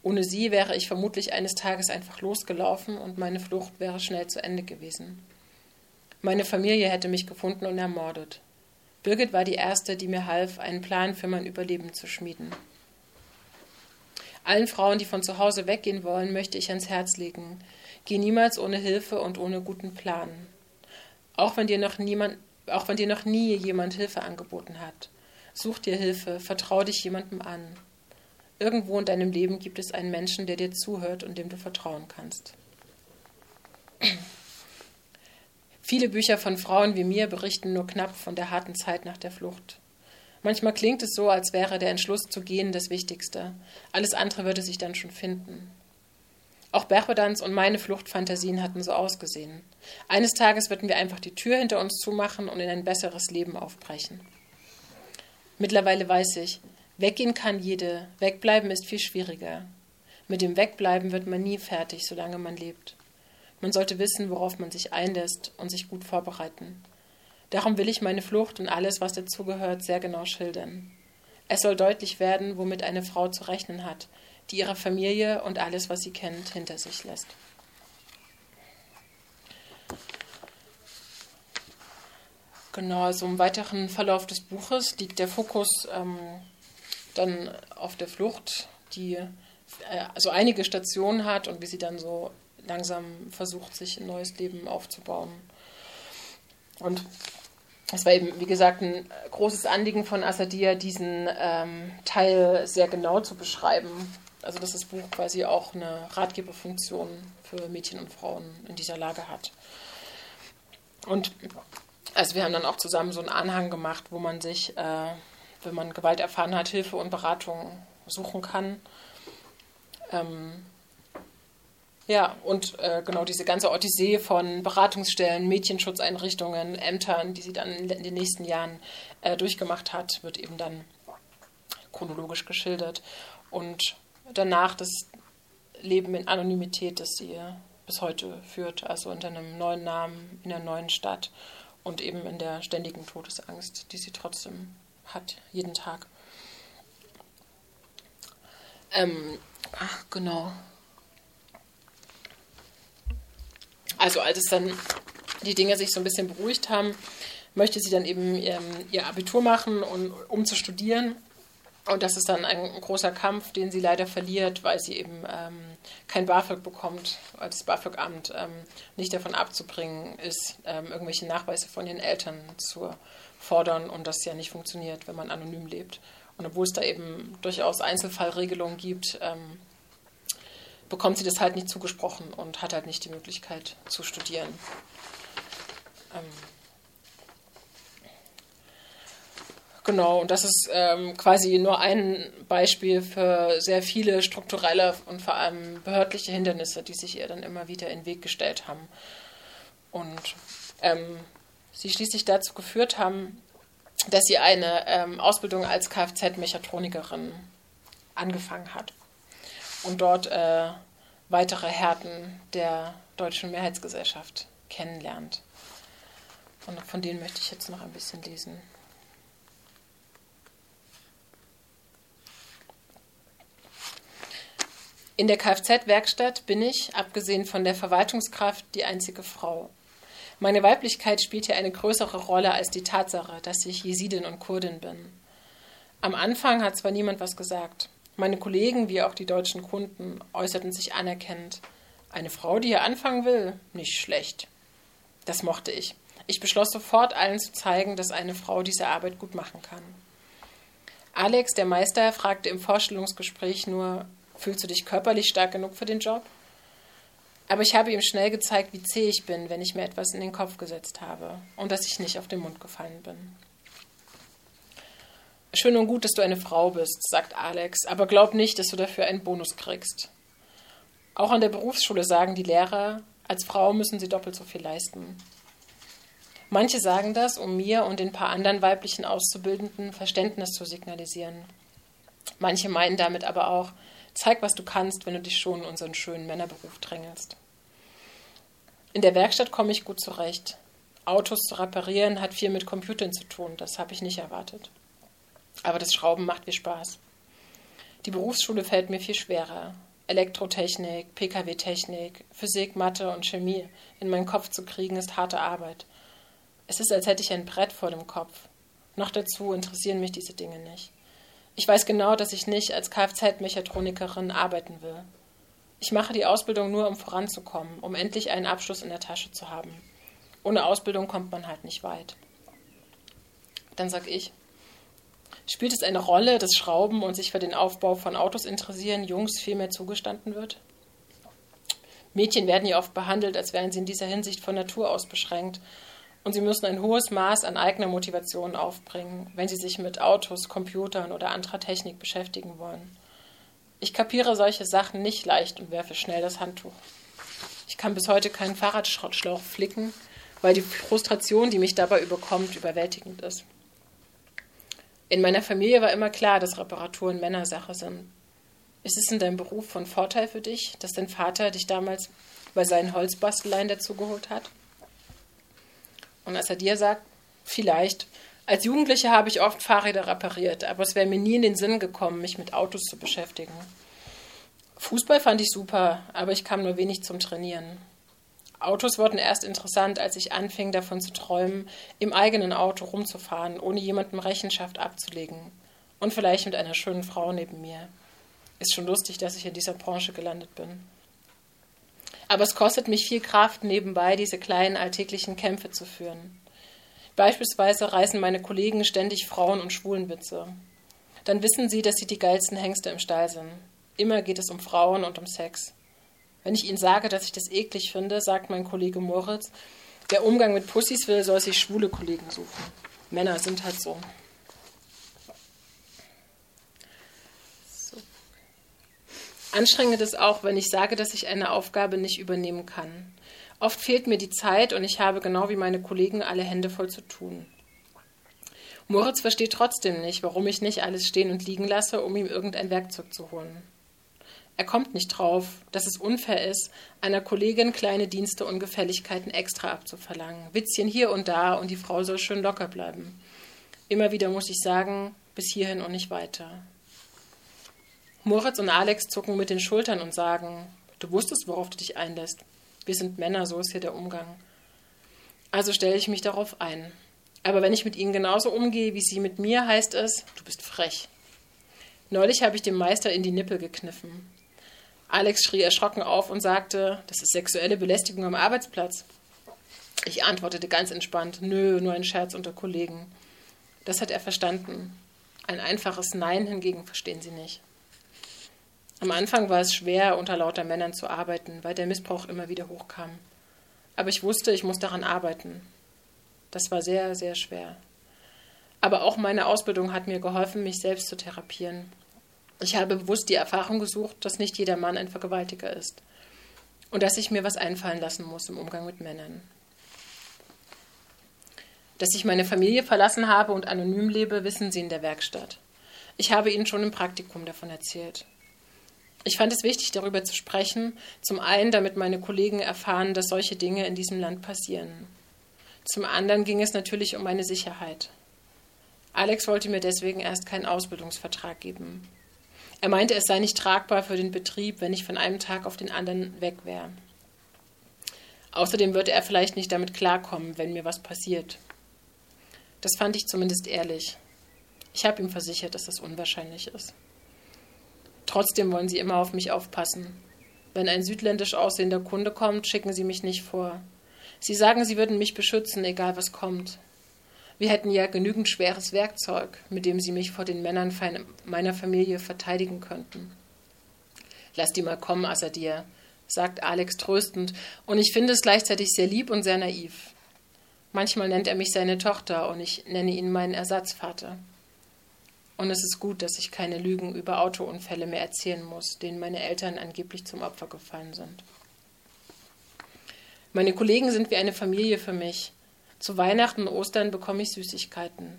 Ohne sie wäre ich vermutlich eines Tages einfach losgelaufen und meine Flucht wäre schnell zu Ende gewesen. Meine Familie hätte mich gefunden und ermordet. Birgit war die Erste, die mir half, einen Plan für mein Überleben zu schmieden. Allen Frauen, die von zu Hause weggehen wollen, möchte ich ans Herz legen. Geh niemals ohne Hilfe und ohne guten Plan. Auch wenn dir noch niemand, auch wenn dir noch nie jemand Hilfe angeboten hat. Such dir Hilfe, vertrau dich jemandem an. Irgendwo in deinem Leben gibt es einen Menschen, der dir zuhört und dem du vertrauen kannst. Viele Bücher von Frauen wie mir berichten nur knapp von der harten Zeit nach der Flucht. Manchmal klingt es so, als wäre der Entschluss zu gehen das Wichtigste. Alles andere würde sich dann schon finden. Auch Berchodans und meine Fluchtfantasien hatten so ausgesehen. Eines Tages würden wir einfach die Tür hinter uns zumachen und in ein besseres Leben aufbrechen. Mittlerweile weiß ich, weggehen kann jede, wegbleiben ist viel schwieriger. Mit dem Wegbleiben wird man nie fertig, solange man lebt. Man sollte wissen, worauf man sich einlässt und sich gut vorbereiten. Darum will ich meine Flucht und alles, was dazugehört, sehr genau schildern. Es soll deutlich werden, womit eine Frau zu rechnen hat, die ihre Familie und alles, was sie kennt, hinter sich lässt. Genau, also im weiteren Verlauf des Buches liegt der Fokus ähm, dann auf der Flucht, die äh, also einige Stationen hat und wie sie dann so langsam versucht, sich ein neues Leben aufzubauen. Und es war eben, wie gesagt, ein großes Anliegen von Asadia, diesen ähm, Teil sehr genau zu beschreiben. Also, dass das Buch quasi auch eine Ratgeberfunktion für Mädchen und Frauen in dieser Lage hat. Und also wir haben dann auch zusammen so einen Anhang gemacht, wo man sich, äh, wenn man Gewalt erfahren hat, Hilfe und Beratung suchen kann. Ähm, ja, und äh, genau diese ganze Odyssee von Beratungsstellen, Mädchenschutzeinrichtungen, Ämtern, die sie dann in den nächsten Jahren äh, durchgemacht hat, wird eben dann chronologisch geschildert. Und danach das Leben in Anonymität, das sie bis heute führt, also unter einem neuen Namen in einer neuen Stadt und eben in der ständigen Todesangst, die sie trotzdem hat, jeden Tag. Ähm, ach, genau. Also als es dann die Dinge sich so ein bisschen beruhigt haben, möchte sie dann eben ihr, ihr Abitur machen, und, um zu studieren. Und das ist dann ein großer Kampf, den sie leider verliert, weil sie eben ähm, kein BAföG bekommt, weil das BAföG-Amt ähm, nicht davon abzubringen ist, ähm, irgendwelche Nachweise von ihren Eltern zu fordern und das ja nicht funktioniert, wenn man anonym lebt. Und obwohl es da eben durchaus Einzelfallregelungen gibt, ähm, bekommt sie das halt nicht zugesprochen und hat halt nicht die Möglichkeit zu studieren. Ähm genau, und das ist ähm, quasi nur ein Beispiel für sehr viele strukturelle und vor allem behördliche Hindernisse, die sich ihr dann immer wieder in den Weg gestellt haben. Und ähm, sie schließlich dazu geführt haben, dass sie eine ähm, Ausbildung als Kfz-Mechatronikerin angefangen hat und dort äh, weitere Härten der deutschen Mehrheitsgesellschaft kennenlernt. Und von denen möchte ich jetzt noch ein bisschen lesen. In der Kfz-Werkstatt bin ich, abgesehen von der Verwaltungskraft, die einzige Frau. Meine Weiblichkeit spielt hier eine größere Rolle als die Tatsache, dass ich Jesidin und Kurdin bin. Am Anfang hat zwar niemand was gesagt. Meine Kollegen wie auch die deutschen Kunden äußerten sich anerkennend. Eine Frau, die hier anfangen will, nicht schlecht. Das mochte ich. Ich beschloss sofort, allen zu zeigen, dass eine Frau diese Arbeit gut machen kann. Alex, der Meister, fragte im Vorstellungsgespräch nur, fühlst du dich körperlich stark genug für den Job? Aber ich habe ihm schnell gezeigt, wie zäh ich bin, wenn ich mir etwas in den Kopf gesetzt habe und dass ich nicht auf den Mund gefallen bin. Schön und gut, dass du eine Frau bist, sagt Alex, aber glaub nicht, dass du dafür einen Bonus kriegst. Auch an der Berufsschule sagen die Lehrer, als Frau müssen sie doppelt so viel leisten. Manche sagen das, um mir und den paar anderen weiblichen Auszubildenden Verständnis zu signalisieren. Manche meinen damit aber auch, zeig, was du kannst, wenn du dich schon in unseren schönen Männerberuf drängelst. In der Werkstatt komme ich gut zurecht. Autos zu reparieren hat viel mit Computern zu tun, das habe ich nicht erwartet. Aber das Schrauben macht mir Spaß. Die Berufsschule fällt mir viel schwerer. Elektrotechnik, Pkw-Technik, Physik, Mathe und Chemie in meinen Kopf zu kriegen, ist harte Arbeit. Es ist, als hätte ich ein Brett vor dem Kopf. Noch dazu interessieren mich diese Dinge nicht. Ich weiß genau, dass ich nicht als Kfz-Mechatronikerin arbeiten will. Ich mache die Ausbildung nur, um voranzukommen, um endlich einen Abschluss in der Tasche zu haben. Ohne Ausbildung kommt man halt nicht weit. Dann sag ich, Spielt es eine Rolle, dass Schrauben und sich für den Aufbau von Autos interessieren Jungs viel mehr zugestanden wird? Mädchen werden ja oft behandelt, als wären sie in dieser Hinsicht von Natur aus beschränkt. Und sie müssen ein hohes Maß an eigener Motivation aufbringen, wenn sie sich mit Autos, Computern oder anderer Technik beschäftigen wollen. Ich kapiere solche Sachen nicht leicht und werfe schnell das Handtuch. Ich kann bis heute keinen Fahrradschlauch flicken, weil die Frustration, die mich dabei überkommt, überwältigend ist. In meiner Familie war immer klar, dass Reparaturen Männersache sind. Ist es in deinem Beruf von Vorteil für dich, dass dein Vater dich damals bei seinen Holzbasteleien dazugeholt hat? Und als er dir sagt, vielleicht, als Jugendliche habe ich oft Fahrräder repariert, aber es wäre mir nie in den Sinn gekommen, mich mit Autos zu beschäftigen. Fußball fand ich super, aber ich kam nur wenig zum Trainieren. Autos wurden erst interessant, als ich anfing, davon zu träumen, im eigenen Auto rumzufahren, ohne jemandem Rechenschaft abzulegen. Und vielleicht mit einer schönen Frau neben mir. Ist schon lustig, dass ich in dieser Branche gelandet bin. Aber es kostet mich viel Kraft, nebenbei diese kleinen alltäglichen Kämpfe zu führen. Beispielsweise reißen meine Kollegen ständig Frauen- und Schwulenwitze. Dann wissen sie, dass sie die geilsten Hengste im Stall sind. Immer geht es um Frauen und um Sex. Wenn ich Ihnen sage, dass ich das eklig finde, sagt mein Kollege Moritz, der Umgang mit Pussys will, soll sich schwule Kollegen suchen. Männer sind halt so. so. Anstrengend ist auch, wenn ich sage, dass ich eine Aufgabe nicht übernehmen kann. Oft fehlt mir die Zeit und ich habe genau wie meine Kollegen alle Hände voll zu tun. Moritz versteht trotzdem nicht, warum ich nicht alles stehen und liegen lasse, um ihm irgendein Werkzeug zu holen. Er kommt nicht drauf, dass es unfair ist, einer Kollegin kleine Dienste und Gefälligkeiten extra abzuverlangen. Witzchen hier und da und die Frau soll schön locker bleiben. Immer wieder muss ich sagen, bis hierhin und nicht weiter. Moritz und Alex zucken mit den Schultern und sagen, du wusstest, worauf du dich einlässt. Wir sind Männer, so ist hier der Umgang. Also stelle ich mich darauf ein. Aber wenn ich mit ihnen genauso umgehe, wie sie mit mir, heißt es, du bist frech. Neulich habe ich dem Meister in die Nippel gekniffen. Alex schrie erschrocken auf und sagte, das ist sexuelle Belästigung am Arbeitsplatz. Ich antwortete ganz entspannt, nö, nur ein Scherz unter Kollegen. Das hat er verstanden. Ein einfaches Nein hingegen verstehen sie nicht. Am Anfang war es schwer, unter lauter Männern zu arbeiten, weil der Missbrauch immer wieder hochkam. Aber ich wusste, ich muss daran arbeiten. Das war sehr, sehr schwer. Aber auch meine Ausbildung hat mir geholfen, mich selbst zu therapieren. Ich habe bewusst die Erfahrung gesucht, dass nicht jeder Mann ein Vergewaltiger ist und dass ich mir was einfallen lassen muss im Umgang mit Männern. Dass ich meine Familie verlassen habe und anonym lebe, wissen Sie in der Werkstatt. Ich habe Ihnen schon im Praktikum davon erzählt. Ich fand es wichtig, darüber zu sprechen, zum einen, damit meine Kollegen erfahren, dass solche Dinge in diesem Land passieren. Zum anderen ging es natürlich um meine Sicherheit. Alex wollte mir deswegen erst keinen Ausbildungsvertrag geben. Er meinte, es sei nicht tragbar für den Betrieb, wenn ich von einem Tag auf den anderen weg wäre. Außerdem würde er vielleicht nicht damit klarkommen, wenn mir was passiert. Das fand ich zumindest ehrlich. Ich habe ihm versichert, dass das unwahrscheinlich ist. Trotzdem wollen sie immer auf mich aufpassen. Wenn ein südländisch aussehender Kunde kommt, schicken sie mich nicht vor. Sie sagen, sie würden mich beschützen, egal was kommt. Wir hätten ja genügend schweres Werkzeug, mit dem sie mich vor den Männern meiner Familie verteidigen könnten. Lass die mal kommen, Assadir, sagt Alex tröstend, und ich finde es gleichzeitig sehr lieb und sehr naiv. Manchmal nennt er mich seine Tochter und ich nenne ihn meinen Ersatzvater. Und es ist gut, dass ich keine Lügen über Autounfälle mehr erzählen muss, denen meine Eltern angeblich zum Opfer gefallen sind. Meine Kollegen sind wie eine Familie für mich. Zu Weihnachten und Ostern bekomme ich Süßigkeiten.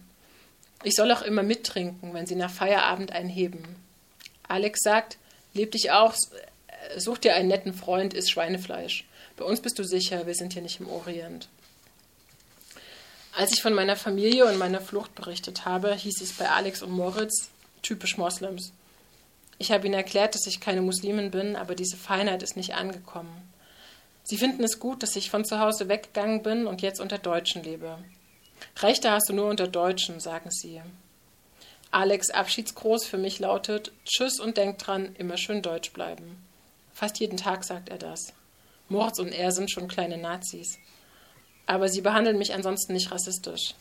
Ich soll auch immer mittrinken, wenn sie nach Feierabend einheben. Alex sagt, leb dich auch, such dir einen netten Freund, iss Schweinefleisch. Bei uns bist du sicher, wir sind hier nicht im Orient. Als ich von meiner Familie und meiner Flucht berichtet habe, hieß es bei Alex und Moritz typisch Moslems. Ich habe ihnen erklärt, dass ich keine Muslimin bin, aber diese Feinheit ist nicht angekommen. Sie finden es gut, dass ich von zu Hause weggegangen bin und jetzt unter Deutschen lebe. Rechte hast du nur unter Deutschen, sagen sie. Alex Abschiedsgruß für mich lautet Tschüss und denk dran, immer schön deutsch bleiben. Fast jeden Tag sagt er das. Moritz und er sind schon kleine Nazis. Aber sie behandeln mich ansonsten nicht rassistisch.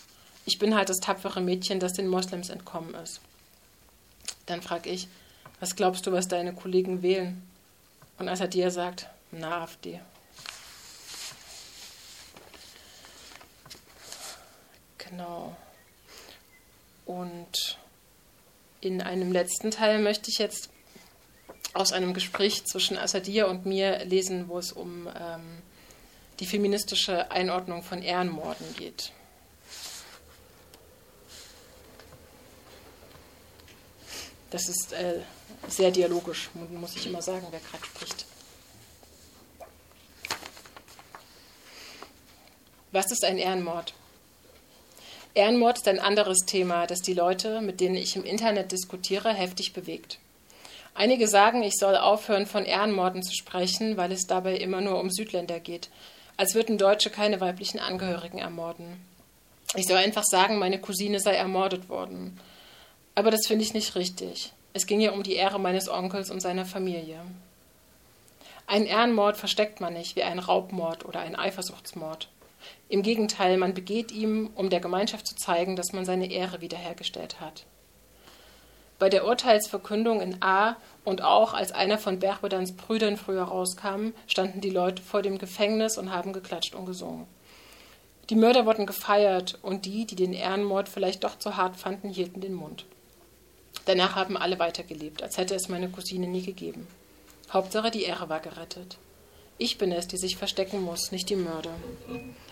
Ich bin halt das tapfere Mädchen, das den Moslems entkommen ist. Dann frage ich, was glaubst du, was deine Kollegen wählen? Und als er dir sagt, na, AfD. Genau. Und in einem letzten Teil möchte ich jetzt aus einem Gespräch zwischen Assadia und mir lesen, wo es um ähm, die feministische Einordnung von Ehrenmorden geht. Das ist äh, sehr dialogisch, muss ich immer sagen, wer gerade spricht. Was ist ein Ehrenmord? Ehrenmord ist ein anderes Thema, das die Leute, mit denen ich im Internet diskutiere, heftig bewegt. Einige sagen, ich soll aufhören, von Ehrenmorden zu sprechen, weil es dabei immer nur um Südländer geht als würden Deutsche keine weiblichen Angehörigen ermorden. Ich soll einfach sagen, meine Cousine sei ermordet worden. Aber das finde ich nicht richtig. Es ging ja um die Ehre meines Onkels und seiner Familie. Ein Ehrenmord versteckt man nicht wie ein Raubmord oder ein Eifersuchtsmord. Im Gegenteil, man begeht ihm, um der Gemeinschaft zu zeigen, dass man seine Ehre wiederhergestellt hat. Bei der Urteilsverkündung in A und auch als einer von Berbedans Brüdern früher rauskam, standen die Leute vor dem Gefängnis und haben geklatscht und gesungen. Die Mörder wurden gefeiert und die, die den Ehrenmord vielleicht doch zu hart fanden, hielten den Mund. Danach haben alle weitergelebt, als hätte es meine Cousine nie gegeben. Hauptsache, die Ehre war gerettet. Ich bin es, die sich verstecken muss, nicht die Mörder.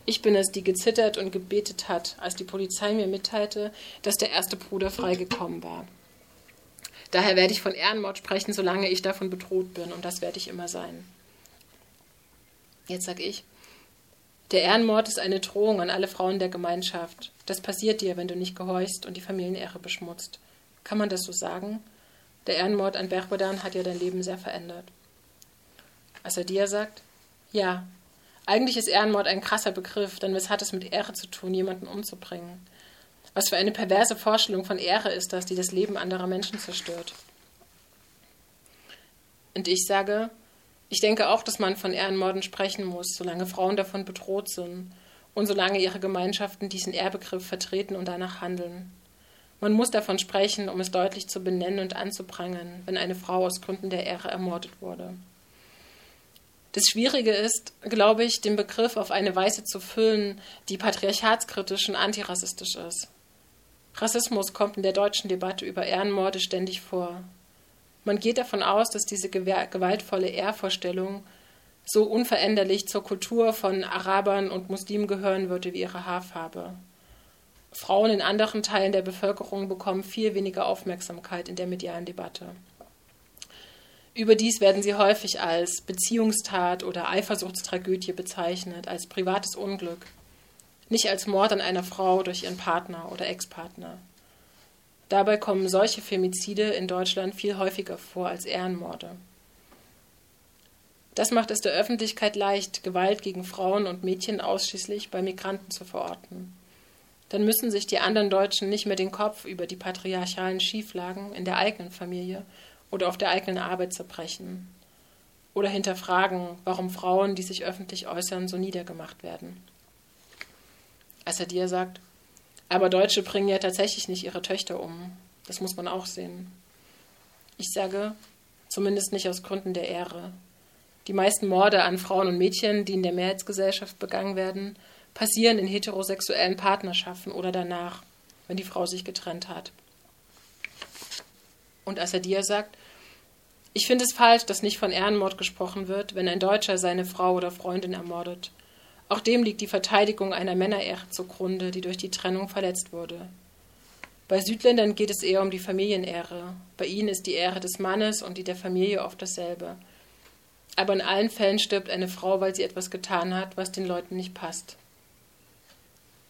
Ich bin es, die gezittert und gebetet hat, als die Polizei mir mitteilte, dass der erste Bruder freigekommen war. Daher werde ich von Ehrenmord sprechen, solange ich davon bedroht bin, und das werde ich immer sein. Jetzt sage ich, der Ehrenmord ist eine Drohung an alle Frauen der Gemeinschaft. Das passiert dir, wenn du nicht gehorchst und die Familienehre beschmutzt. Kann man das so sagen? Der Ehrenmord an Bergbodan hat ja dein Leben sehr verändert. Assadia sagt, ja, eigentlich ist Ehrenmord ein krasser Begriff, denn was hat es mit Ehre zu tun, jemanden umzubringen? Was für eine perverse Vorstellung von Ehre ist das, die das Leben anderer Menschen zerstört. Und ich sage, ich denke auch, dass man von Ehrenmorden sprechen muss, solange Frauen davon bedroht sind und solange ihre Gemeinschaften diesen Ehrbegriff vertreten und danach handeln. Man muss davon sprechen, um es deutlich zu benennen und anzuprangern, wenn eine Frau aus Gründen der Ehre ermordet wurde. Das Schwierige ist, glaube ich, den Begriff auf eine Weise zu füllen, die patriarchatskritisch und antirassistisch ist. Rassismus kommt in der deutschen Debatte über Ehrenmorde ständig vor. Man geht davon aus, dass diese gewaltvolle Ehrvorstellung so unveränderlich zur Kultur von Arabern und Muslimen gehören würde wie ihre Haarfarbe. Frauen in anderen Teilen der Bevölkerung bekommen viel weniger Aufmerksamkeit in der medialen Debatte. Überdies werden sie häufig als Beziehungstat oder Eifersuchtstragödie bezeichnet, als privates Unglück, nicht als Mord an einer Frau durch ihren Partner oder Ex-Partner. Dabei kommen solche Femizide in Deutschland viel häufiger vor als Ehrenmorde. Das macht es der Öffentlichkeit leicht, Gewalt gegen Frauen und Mädchen ausschließlich bei Migranten zu verorten. Dann müssen sich die anderen Deutschen nicht mehr den Kopf über die patriarchalen Schieflagen in der eigenen Familie oder auf der eigenen Arbeit zerbrechen. Oder hinterfragen, warum Frauen, die sich öffentlich äußern, so niedergemacht werden. Assadir sagt, aber Deutsche bringen ja tatsächlich nicht ihre Töchter um. Das muss man auch sehen. Ich sage, zumindest nicht aus Gründen der Ehre. Die meisten Morde an Frauen und Mädchen, die in der Mehrheitsgesellschaft begangen werden, passieren in heterosexuellen Partnerschaften oder danach, wenn die Frau sich getrennt hat. Und Assadir sagt, ich finde es falsch, dass nicht von Ehrenmord gesprochen wird, wenn ein Deutscher seine Frau oder Freundin ermordet. Auch dem liegt die Verteidigung einer Männerehre zugrunde, die durch die Trennung verletzt wurde. Bei Südländern geht es eher um die Familienehre. Bei ihnen ist die Ehre des Mannes und die der Familie oft dasselbe. Aber in allen Fällen stirbt eine Frau, weil sie etwas getan hat, was den Leuten nicht passt.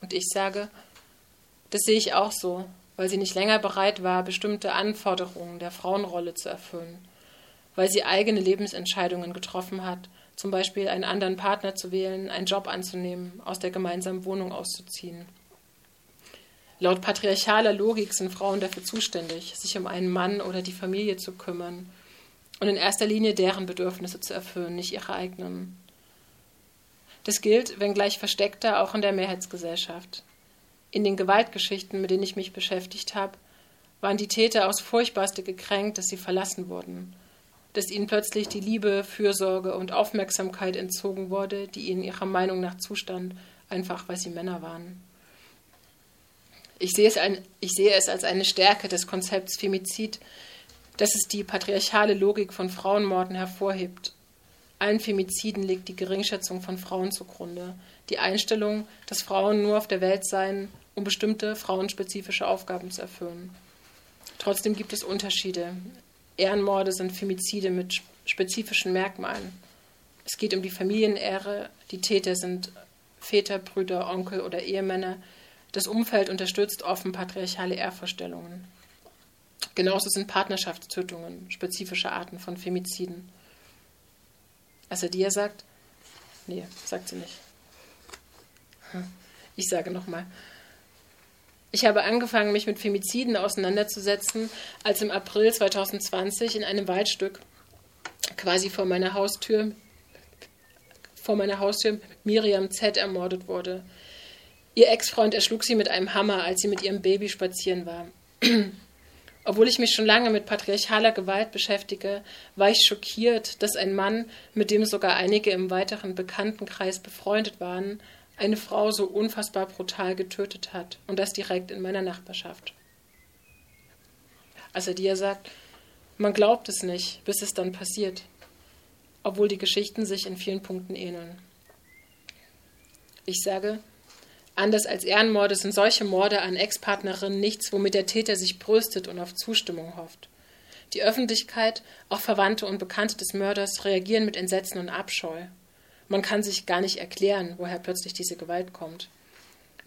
Und ich sage, das sehe ich auch so, weil sie nicht länger bereit war, bestimmte Anforderungen der Frauenrolle zu erfüllen, weil sie eigene Lebensentscheidungen getroffen hat, zum Beispiel einen anderen Partner zu wählen, einen Job anzunehmen, aus der gemeinsamen Wohnung auszuziehen. Laut patriarchaler Logik sind Frauen dafür zuständig, sich um einen Mann oder die Familie zu kümmern und in erster Linie deren Bedürfnisse zu erfüllen, nicht ihre eigenen. Das gilt, wenngleich versteckter, auch in der Mehrheitsgesellschaft. In den Gewaltgeschichten, mit denen ich mich beschäftigt habe, waren die Täter aus Furchtbarste gekränkt, dass sie verlassen wurden, dass ihnen plötzlich die Liebe, Fürsorge und Aufmerksamkeit entzogen wurde, die ihnen ihrer Meinung nach zustand, einfach weil sie Männer waren. Ich sehe, es ein, ich sehe es als eine Stärke des Konzepts Femizid, dass es die patriarchale Logik von Frauenmorden hervorhebt allen Femiziden liegt die Geringschätzung von Frauen zugrunde. Die Einstellung, dass Frauen nur auf der Welt seien, um bestimmte frauenspezifische Aufgaben zu erfüllen. Trotzdem gibt es Unterschiede. Ehrenmorde sind Femizide mit spezifischen Merkmalen. Es geht um die Familienehre, die Täter sind Väter, Brüder, Onkel oder Ehemänner. Das Umfeld unterstützt offen patriarchale Ehrvorstellungen. Genauso sind Partnerschaftstötungen spezifische Arten von Femiziden. Also dir sagt, nee, sagt sie nicht. Hm. Ich sage nochmal. Ich habe angefangen, mich mit Femiziden auseinanderzusetzen, als im April 2020 in einem Waldstück quasi vor meiner Haustür vor meiner Haustür Miriam Z ermordet wurde. Ihr Ex-Freund erschlug sie mit einem Hammer, als sie mit ihrem Baby spazieren war. [CLEARS THROAT] Obwohl ich mich schon lange mit patriarchaler Gewalt beschäftige, war ich schockiert, dass ein Mann, mit dem sogar einige im weiteren Bekanntenkreis befreundet waren, eine Frau so unfassbar brutal getötet hat und das direkt in meiner Nachbarschaft. Als er dir sagt, man glaubt es nicht, bis es dann passiert, obwohl die Geschichten sich in vielen Punkten ähneln. Ich sage, Anders als Ehrenmorde sind solche Morde an Ex-Partnerinnen nichts, womit der Täter sich brüstet und auf Zustimmung hofft. Die Öffentlichkeit, auch Verwandte und Bekannte des Mörders reagieren mit Entsetzen und Abscheu. Man kann sich gar nicht erklären, woher plötzlich diese Gewalt kommt.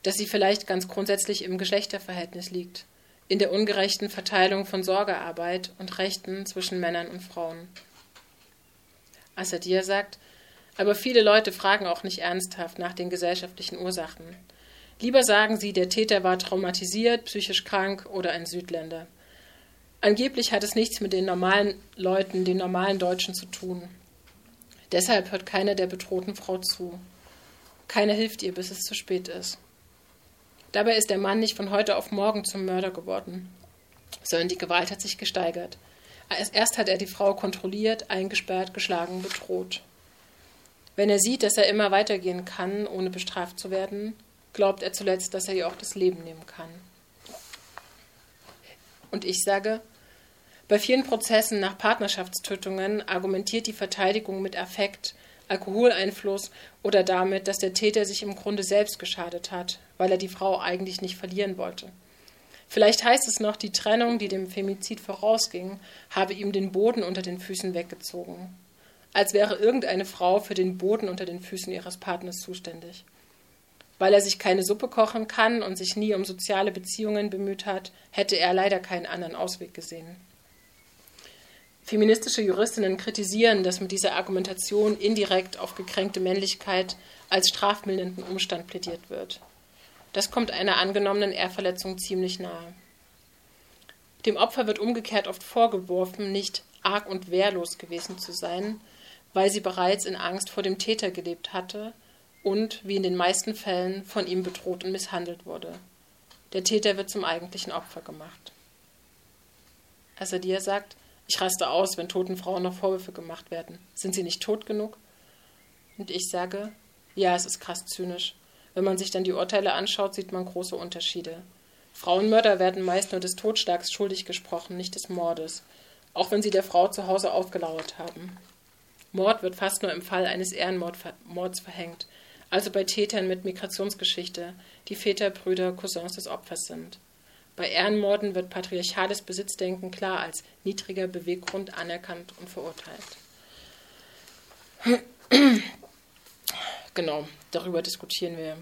Dass sie vielleicht ganz grundsätzlich im Geschlechterverhältnis liegt, in der ungerechten Verteilung von Sorgearbeit und Rechten zwischen Männern und Frauen. Assadir sagt, aber viele Leute fragen auch nicht ernsthaft nach den gesellschaftlichen Ursachen. Lieber sagen sie, der Täter war traumatisiert, psychisch krank oder ein Südländer. Angeblich hat es nichts mit den normalen Leuten, den normalen Deutschen zu tun. Deshalb hört keiner der bedrohten Frau zu. Keiner hilft ihr, bis es zu spät ist. Dabei ist der Mann nicht von heute auf morgen zum Mörder geworden, sondern die Gewalt hat sich gesteigert. Erst hat er die Frau kontrolliert, eingesperrt, geschlagen, bedroht. Wenn er sieht, dass er immer weitergehen kann, ohne bestraft zu werden, glaubt er zuletzt, dass er ihr auch das Leben nehmen kann. Und ich sage, bei vielen Prozessen nach Partnerschaftstötungen argumentiert die Verteidigung mit Affekt, Alkoholeinfluss oder damit, dass der Täter sich im Grunde selbst geschadet hat, weil er die Frau eigentlich nicht verlieren wollte. Vielleicht heißt es noch, die Trennung, die dem Femizid vorausging, habe ihm den Boden unter den Füßen weggezogen. Als wäre irgendeine Frau für den Boden unter den Füßen ihres Partners zuständig. Weil er sich keine Suppe kochen kann und sich nie um soziale Beziehungen bemüht hat, hätte er leider keinen anderen Ausweg gesehen. Feministische Juristinnen kritisieren, dass mit dieser Argumentation indirekt auf gekränkte Männlichkeit als strafmildernden Umstand plädiert wird. Das kommt einer angenommenen Ehrverletzung ziemlich nahe. Dem Opfer wird umgekehrt oft vorgeworfen, nicht arg und wehrlos gewesen zu sein, weil sie bereits in Angst vor dem Täter gelebt hatte und, wie in den meisten Fällen, von ihm bedroht und misshandelt wurde. Der Täter wird zum eigentlichen Opfer gemacht. Asadia sagt, ich raste aus, wenn toten Frauen noch Vorwürfe gemacht werden. Sind sie nicht tot genug? Und ich sage, ja, es ist krass zynisch. Wenn man sich dann die Urteile anschaut, sieht man große Unterschiede. Frauenmörder werden meist nur des Totschlags schuldig gesprochen, nicht des Mordes, auch wenn sie der Frau zu Hause aufgelauert haben. Mord wird fast nur im Fall eines Ehrenmords verhängt, also bei Tätern mit Migrationsgeschichte, die Väter, Brüder, Cousins des Opfers sind. Bei Ehrenmorden wird patriarchales Besitzdenken klar als niedriger Beweggrund anerkannt und verurteilt. [CLEARS THROAT] Genau, darüber diskutieren wir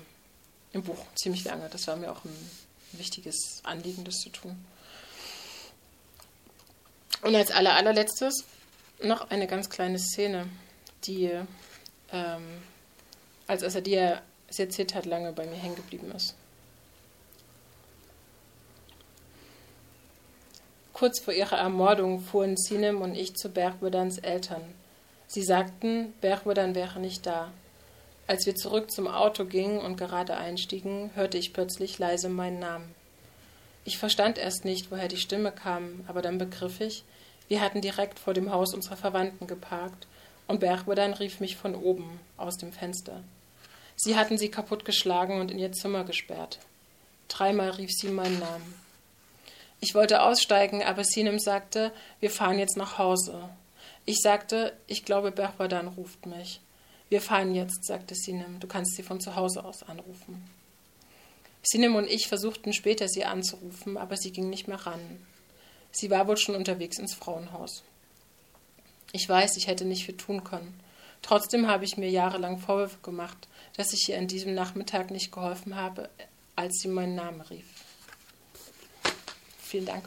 im Buch ziemlich lange. Das war mir auch ein wichtiges Anliegen, das zu tun. Und als aller, allerletztes noch eine ganz kleine Szene, die, ähm, als, die er erzählt hat, lange bei mir hängen geblieben ist. Kurz vor ihrer Ermordung fuhren Sinem und ich zu Bergwördans Eltern. Sie sagten, Bergwördern wäre nicht da. Als wir zurück zum Auto gingen und gerade einstiegen, hörte ich plötzlich leise meinen Namen. Ich verstand erst nicht, woher die Stimme kam, aber dann begriff ich, wir hatten direkt vor dem Haus unserer Verwandten geparkt und Bergwördern rief mich von oben aus dem Fenster. Sie hatten sie kaputtgeschlagen und in ihr Zimmer gesperrt. Dreimal rief sie meinen Namen. Ich wollte aussteigen, aber Sinem sagte, wir fahren jetzt nach Hause. Ich sagte, ich glaube, Berwadan ruft mich. Wir fahren jetzt, sagte Sinem. Du kannst sie von zu Hause aus anrufen. Sinem und ich versuchten später, sie anzurufen, aber sie ging nicht mehr ran. Sie war wohl schon unterwegs ins Frauenhaus. Ich weiß, ich hätte nicht viel tun können. Trotzdem habe ich mir jahrelang Vorwürfe gemacht, dass ich ihr an diesem Nachmittag nicht geholfen habe, als sie meinen Namen rief. Vielen Dank.